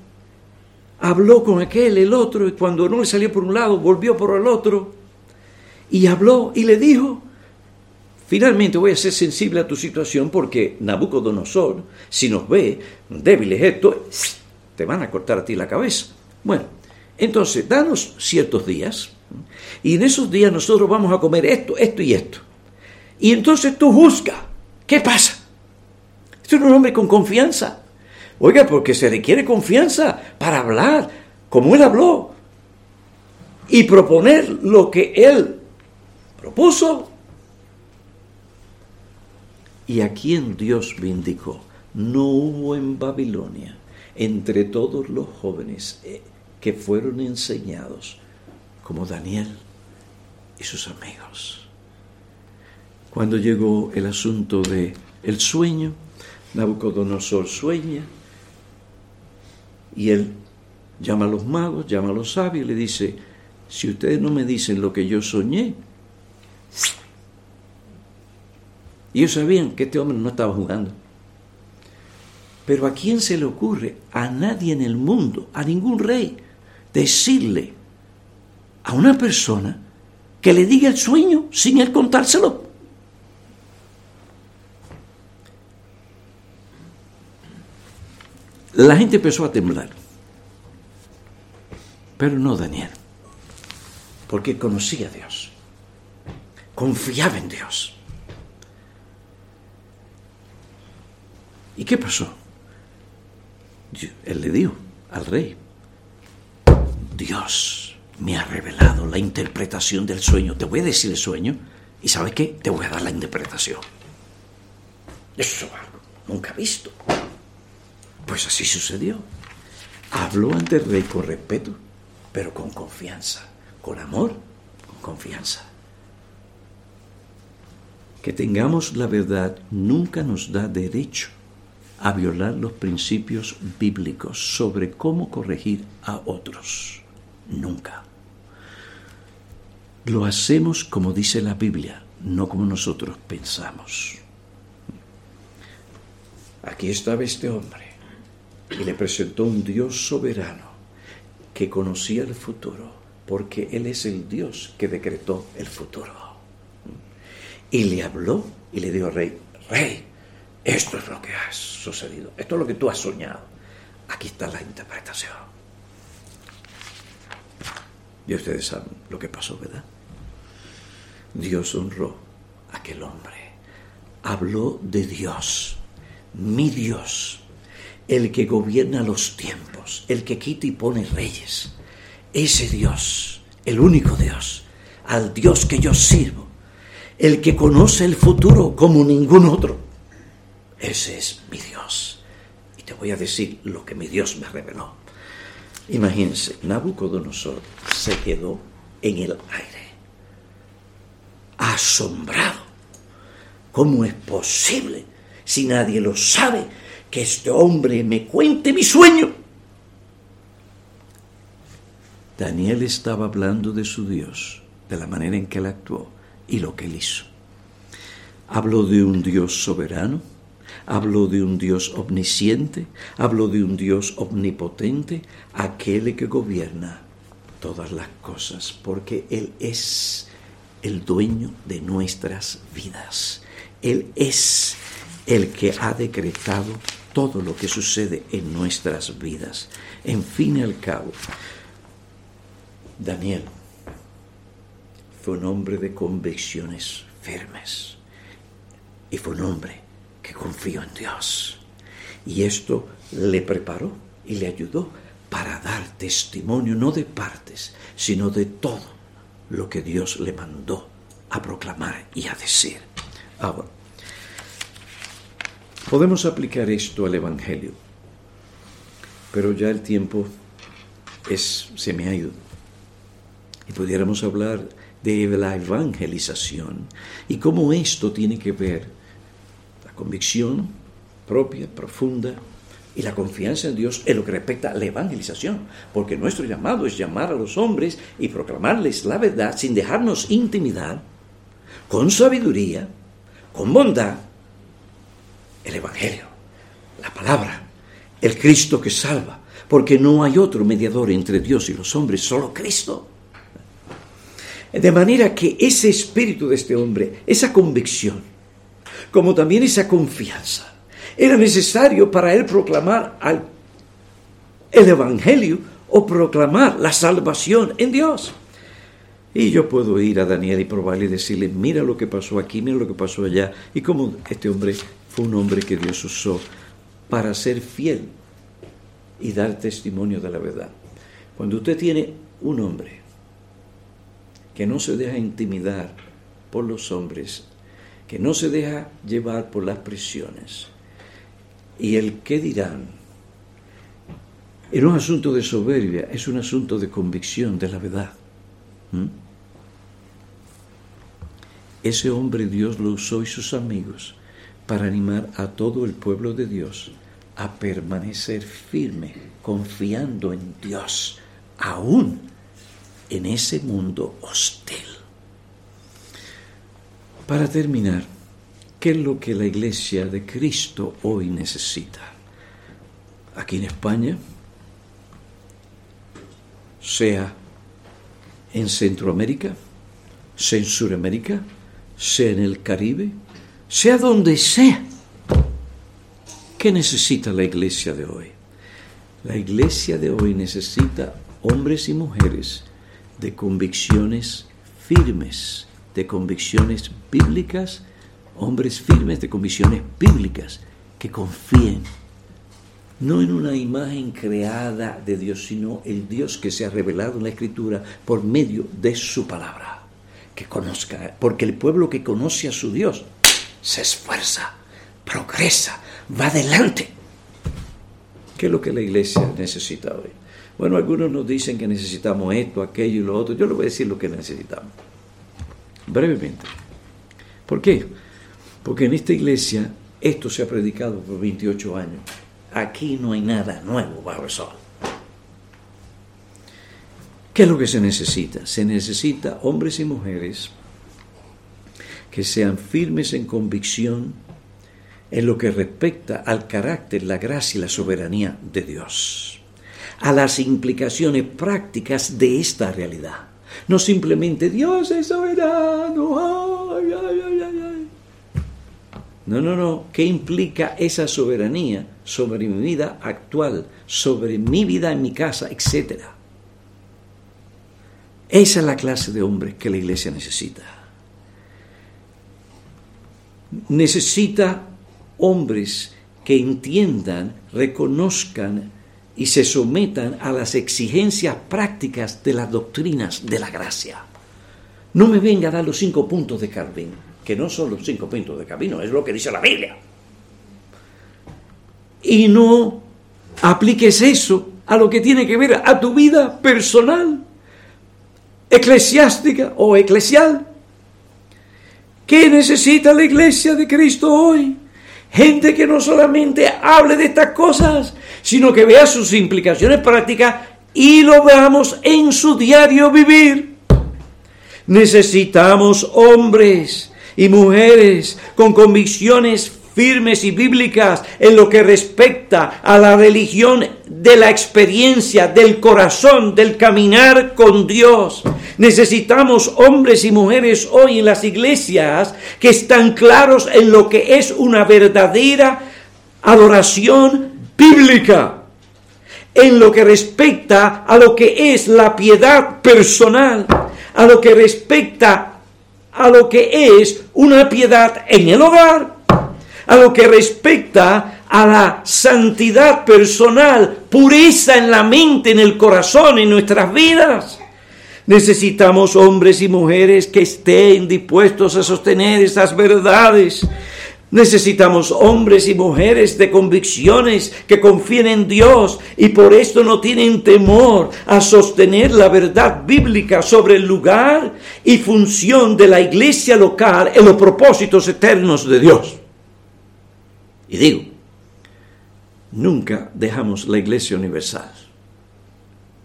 habló con aquel, el otro, y cuando no le salió por un lado, volvió por el otro, y habló y le dijo, Finalmente voy a ser sensible a tu situación porque Nabucodonosor, si nos ve débiles esto, te van a cortar a ti la cabeza. Bueno, entonces, danos ciertos días y en esos días nosotros vamos a comer esto, esto y esto. Y entonces tú juzga. ¿Qué pasa? Es un hombre con confianza. Oiga, porque se requiere confianza para hablar como él habló y proponer lo que él propuso y a quien Dios vindicó. No hubo en Babilonia, entre todos los jóvenes eh, que fueron enseñados, como Daniel y sus amigos. Cuando llegó el asunto de el sueño, Nabucodonosor sueña y él llama a los magos, llama a los sabios y le dice, si ustedes no me dicen lo que yo soñé, y ellos sabían que este hombre no estaba jugando. Pero ¿a quién se le ocurre? A nadie en el mundo, a ningún rey, decirle a una persona que le diga el sueño sin él contárselo. La gente empezó a temblar, pero no Daniel, porque conocía a Dios, confiaba en Dios. ¿Y qué pasó? Él le dijo al rey, Dios me ha revelado la interpretación del sueño. Te voy a decir el sueño y ¿sabes qué? Te voy a dar la interpretación. Eso es algo nunca visto. Pues así sucedió. Habló ante el rey con respeto, pero con confianza, con amor, con confianza. Que tengamos la verdad nunca nos da derecho a violar los principios bíblicos sobre cómo corregir a otros. Nunca. Lo hacemos como dice la Biblia, no como nosotros pensamos. Aquí estaba este hombre y le presentó un Dios soberano que conocía el futuro, porque Él es el Dios que decretó el futuro. Y le habló y le dijo, rey, rey, esto es lo que ha sucedido. Esto es lo que tú has soñado. Aquí está la interpretación. Y ustedes saben lo que pasó, ¿verdad? Dios honró a aquel hombre. Habló de Dios, mi Dios, el que gobierna los tiempos, el que quita y pone reyes. Ese Dios, el único Dios, al Dios que yo sirvo, el que conoce el futuro como ningún otro ese es mi Dios. Y te voy a decir lo que mi Dios me reveló. Imagínense, Nabucodonosor se quedó en el aire, asombrado. ¿Cómo es posible, si nadie lo sabe, que este hombre me cuente mi sueño? Daniel estaba hablando de su Dios, de la manera en que él actuó y lo que él hizo. Habló de un Dios soberano, Hablo de un Dios omnisciente, hablo de un Dios omnipotente, aquel que gobierna todas las cosas, porque Él es el dueño de nuestras vidas. Él es el que ha decretado todo lo que sucede en nuestras vidas. En fin y al cabo, Daniel fue un hombre de convicciones firmes y fue un hombre que confió en Dios. Y esto le preparó y le ayudó para dar testimonio no de partes, sino de todo lo que Dios le mandó a proclamar y a decir. Ahora, podemos aplicar esto al Evangelio. pero ya el tiempo es, se me ha ido. Y pudiéramos hablar de la evangelización y cómo esto tiene que ver la convicción propia, profunda, y la confianza en Dios en lo que respecta a la evangelización, porque nuestro llamado es llamar a los hombres y proclamarles la verdad sin dejarnos intimidar, con sabiduría, con bondad, el Evangelio, la palabra, el Cristo que salva, porque no hay otro mediador entre Dios y los hombres, solo Cristo. De manera que ese espíritu de este hombre, esa convicción, como también esa confianza, era necesario para él proclamar el Evangelio o proclamar la salvación en Dios. Y yo puedo ir a Daniel y probarle y decirle, mira lo que pasó aquí, mira lo que pasó allá, y cómo este hombre un hombre que Dios usó para ser fiel y dar testimonio de la verdad. Cuando usted tiene un hombre que no se deja intimidar por los hombres, que no se deja llevar por las presiones, y el qué dirán. En un asunto de soberbia, es un asunto de convicción de la verdad. ¿Mm? Ese hombre Dios lo usó y sus amigos para animar a todo el pueblo de Dios a permanecer firme, confiando en Dios, aún en ese mundo hostil. Para terminar, ¿Qué es lo que la iglesia de Cristo hoy necesita? Aquí en España, sea en Centroamérica, sea en Sudamérica, sea en el Caribe, sea donde sea. ¿Qué necesita la iglesia de hoy? La iglesia de hoy necesita hombres y mujeres de convicciones firmes, de convicciones bíblicas, hombres firmes de convicciones bíblicas que confíen no en una imagen creada de Dios, sino el Dios que se ha revelado en la Escritura por medio de su palabra. Que conozca, porque el pueblo que conoce a su Dios se esfuerza, progresa, va adelante. ¿Qué es lo que la iglesia necesita hoy? Bueno, algunos nos dicen que necesitamos esto, aquello y lo otro. Yo les voy a decir lo que necesitamos. Brevemente. ¿Por qué? Porque en esta iglesia esto se ha predicado por 28 años. Aquí no hay nada nuevo bajo el sol. ¿Qué es lo que se necesita? Se necesita hombres y mujeres que sean firmes en convicción en lo que respecta al carácter, la gracia y la soberanía de Dios, a las implicaciones prácticas de esta realidad. No simplemente Dios es soberano, no, no, no. ¿Qué implica esa soberanía sobre mi vida actual, sobre mi vida en mi casa, etcétera? Esa es la clase de hombre que la iglesia necesita. Necesita hombres que entiendan, reconozcan y se sometan a las exigencias prácticas de las doctrinas de la gracia. No me venga a dar los cinco puntos de Calvin que no son los cinco puntos de camino, es lo que dice la Biblia. Y no apliques eso a lo que tiene que ver a tu vida personal, eclesiástica o eclesial. ¿Qué necesita la iglesia de Cristo hoy? Gente que no solamente hable de estas cosas, sino que vea sus implicaciones prácticas y lo veamos en su diario vivir. Necesitamos hombres y mujeres con convicciones firmes y bíblicas en lo que respecta a la religión de la experiencia, del corazón, del caminar con Dios. Necesitamos hombres y mujeres hoy en las iglesias que están claros en lo que es una verdadera adoración bíblica, en lo que respecta a lo que es la piedad personal, a lo que respecta a lo que es una piedad en el hogar, a lo que respecta a la santidad personal, pureza en la mente, en el corazón, en nuestras vidas. Necesitamos hombres y mujeres que estén dispuestos a sostener esas verdades Necesitamos hombres y mujeres de convicciones que confíen en Dios y por esto no tienen temor a sostener la verdad bíblica sobre el lugar y función de la iglesia local en los propósitos eternos de Dios. Y digo, nunca dejamos la iglesia universal.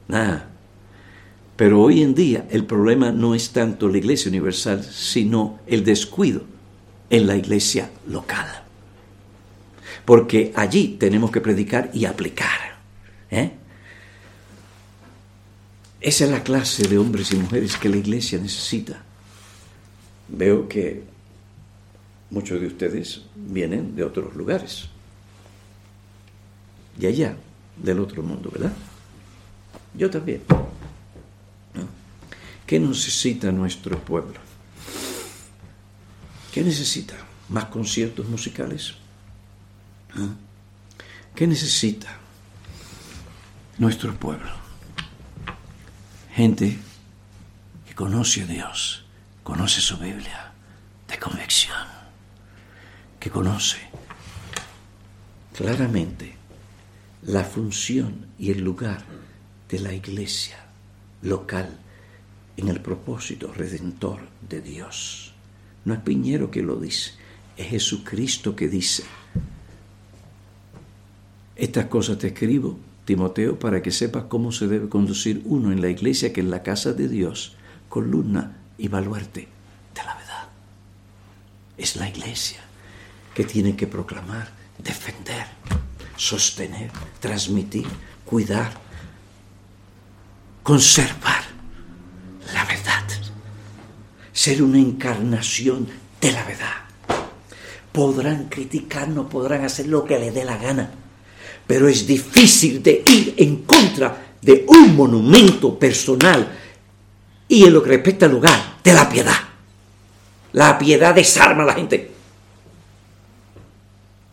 Nada. Pero hoy en día el problema no es tanto la iglesia universal, sino el descuido en la iglesia local. Porque allí tenemos que predicar y aplicar. ¿eh? Esa es la clase de hombres y mujeres que la iglesia necesita. Veo que muchos de ustedes vienen de otros lugares. De allá, del otro mundo, ¿verdad? Yo también. ¿Qué necesita nuestro pueblo? ¿Qué necesita? ¿Más conciertos musicales? ¿Ah? ¿Qué necesita nuestro pueblo? Gente que conoce a Dios, conoce su Biblia, de convicción, que conoce claramente la función y el lugar de la iglesia local en el propósito redentor de Dios. No es Piñero que lo dice, es Jesucristo que dice. Estas cosas te escribo, Timoteo, para que sepas cómo se debe conducir uno en la iglesia que es la casa de Dios, columna y baluarte de la verdad. Es la iglesia que tiene que proclamar, defender, sostener, transmitir, cuidar, conservar la verdad ser una encarnación de la verdad. Podrán criticarnos, podrán hacer lo que les dé la gana, pero es difícil de ir en contra de un monumento personal y en lo que respecta al lugar de la piedad. La piedad desarma a la gente.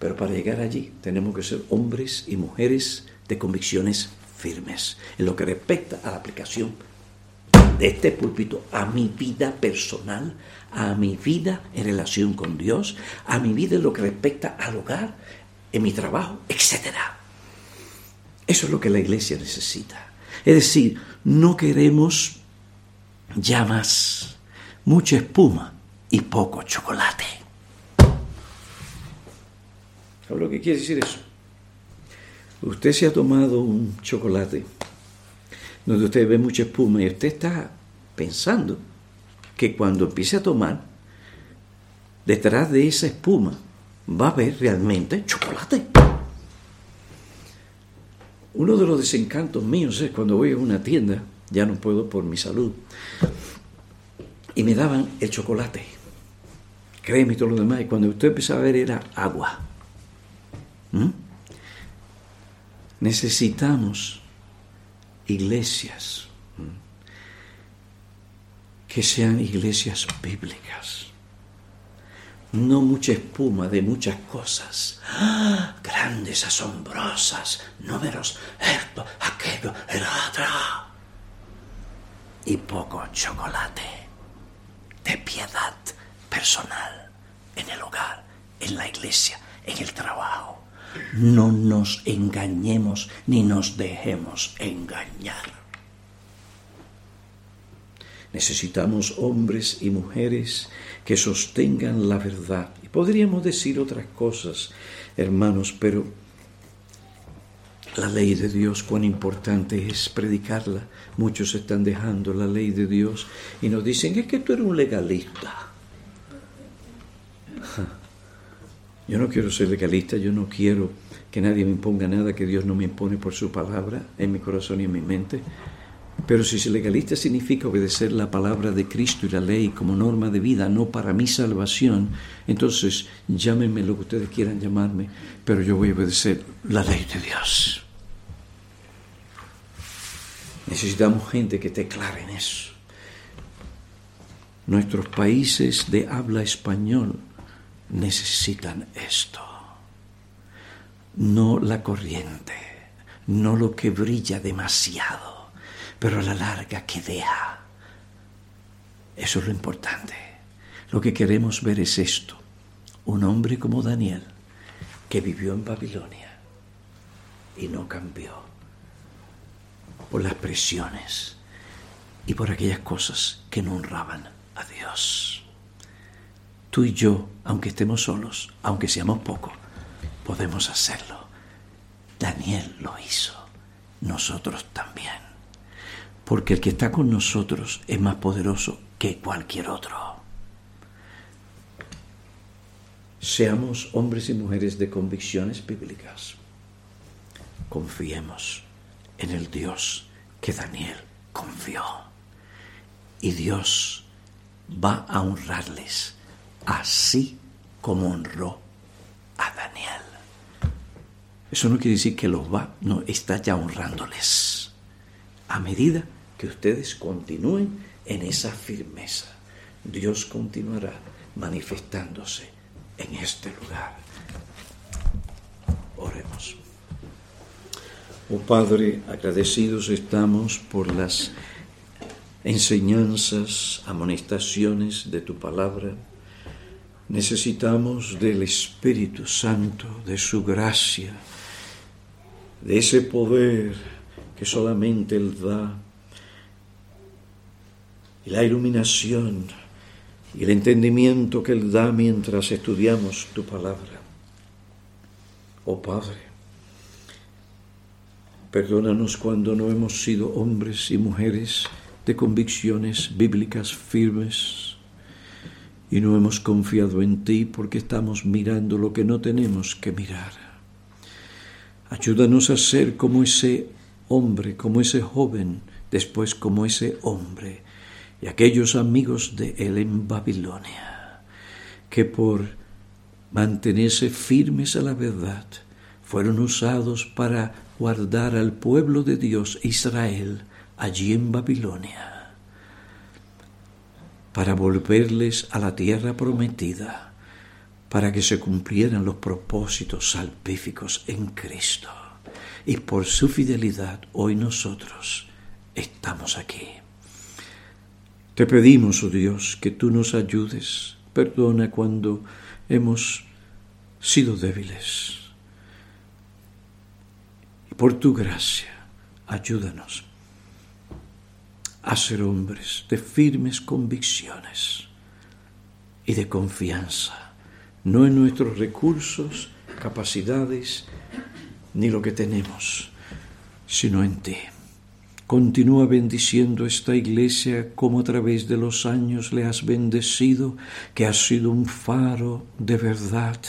Pero para llegar allí tenemos que ser hombres y mujeres de convicciones firmes en lo que respecta a la aplicación de este púlpito a mi vida personal, a mi vida en relación con Dios, a mi vida en lo que respecta al hogar, en mi trabajo, etc. Eso es lo que la iglesia necesita. Es decir, no queremos ya más mucha espuma y poco chocolate. ¿Sabes lo que quiere decir eso? Usted se ha tomado un chocolate donde usted ve mucha espuma y usted está pensando que cuando empiece a tomar, detrás de esa espuma va a haber realmente chocolate. Uno de los desencantos míos es cuando voy a una tienda, ya no puedo por mi salud, y me daban el chocolate, créeme y todo lo demás, y cuando usted empieza a ver era agua. ¿Mm? Necesitamos iglesias que sean iglesias bíblicas. No mucha espuma de muchas cosas, ¡Ah! grandes, asombrosas, números, esto, aquello, el otro. Y poco chocolate de piedad personal en el hogar, en la iglesia, en el trabajo. No nos engañemos ni nos dejemos engañar. Necesitamos hombres y mujeres que sostengan la verdad. Y podríamos decir otras cosas, hermanos, pero la ley de Dios, cuán importante es predicarla. Muchos están dejando la ley de Dios y nos dicen, es que tú eres un legalista. Yo no quiero ser legalista, yo no quiero que nadie me imponga nada que Dios no me impone por su palabra en mi corazón y en mi mente. Pero si ser legalista significa obedecer la palabra de Cristo y la ley como norma de vida, no para mi salvación, entonces llámenme lo que ustedes quieran llamarme, pero yo voy a obedecer la ley de Dios. Necesitamos gente que esté clara en eso. Nuestros países de habla español necesitan esto. No la corriente, no lo que brilla demasiado, pero a la larga que deja. Eso es lo importante. Lo que queremos ver es esto, un hombre como Daniel, que vivió en Babilonia y no cambió por las presiones y por aquellas cosas que no honraban a Dios. Tú y yo, aunque estemos solos, aunque seamos pocos, podemos hacerlo. Daniel lo hizo, nosotros también. Porque el que está con nosotros es más poderoso que cualquier otro. Seamos hombres y mujeres de convicciones bíblicas. Confiemos en el Dios que Daniel confió. Y Dios va a honrarles así como honró a Daniel. Eso no quiere decir que los va, no, está ya honrándoles. A medida que ustedes continúen en esa firmeza, Dios continuará manifestándose en este lugar. Oremos. Oh Padre, agradecidos estamos por las enseñanzas, amonestaciones de tu palabra Necesitamos del Espíritu Santo, de su gracia, de ese poder que solamente Él da, y la iluminación y el entendimiento que Él da mientras estudiamos tu palabra. Oh Padre, perdónanos cuando no hemos sido hombres y mujeres de convicciones bíblicas firmes y no hemos confiado en ti porque estamos mirando lo que no tenemos que mirar. Ayúdanos a ser como ese hombre, como ese joven, después como ese hombre y aquellos amigos de él en Babilonia, que por mantenerse firmes a la verdad fueron usados para guardar al pueblo de Dios Israel allí en Babilonia para volverles a la tierra prometida, para que se cumplieran los propósitos salvíficos en Cristo. Y por su fidelidad hoy nosotros estamos aquí. Te pedimos, oh Dios, que tú nos ayudes. Perdona cuando hemos sido débiles. Y por tu gracia, ayúdanos a ser hombres de firmes convicciones y de confianza, no en nuestros recursos, capacidades, ni lo que tenemos, sino en ti. Continúa bendiciendo esta iglesia como a través de los años le has bendecido, que ha sido un faro de verdad,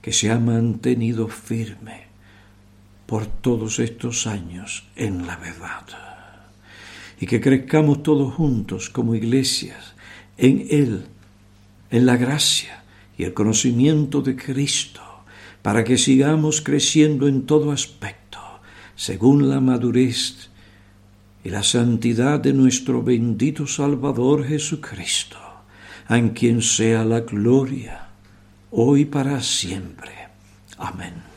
que se ha mantenido firme por todos estos años en la verdad y que crezcamos todos juntos como iglesias en Él, en la gracia y el conocimiento de Cristo, para que sigamos creciendo en todo aspecto, según la madurez y la santidad de nuestro bendito Salvador Jesucristo, en quien sea la gloria, hoy para siempre. Amén.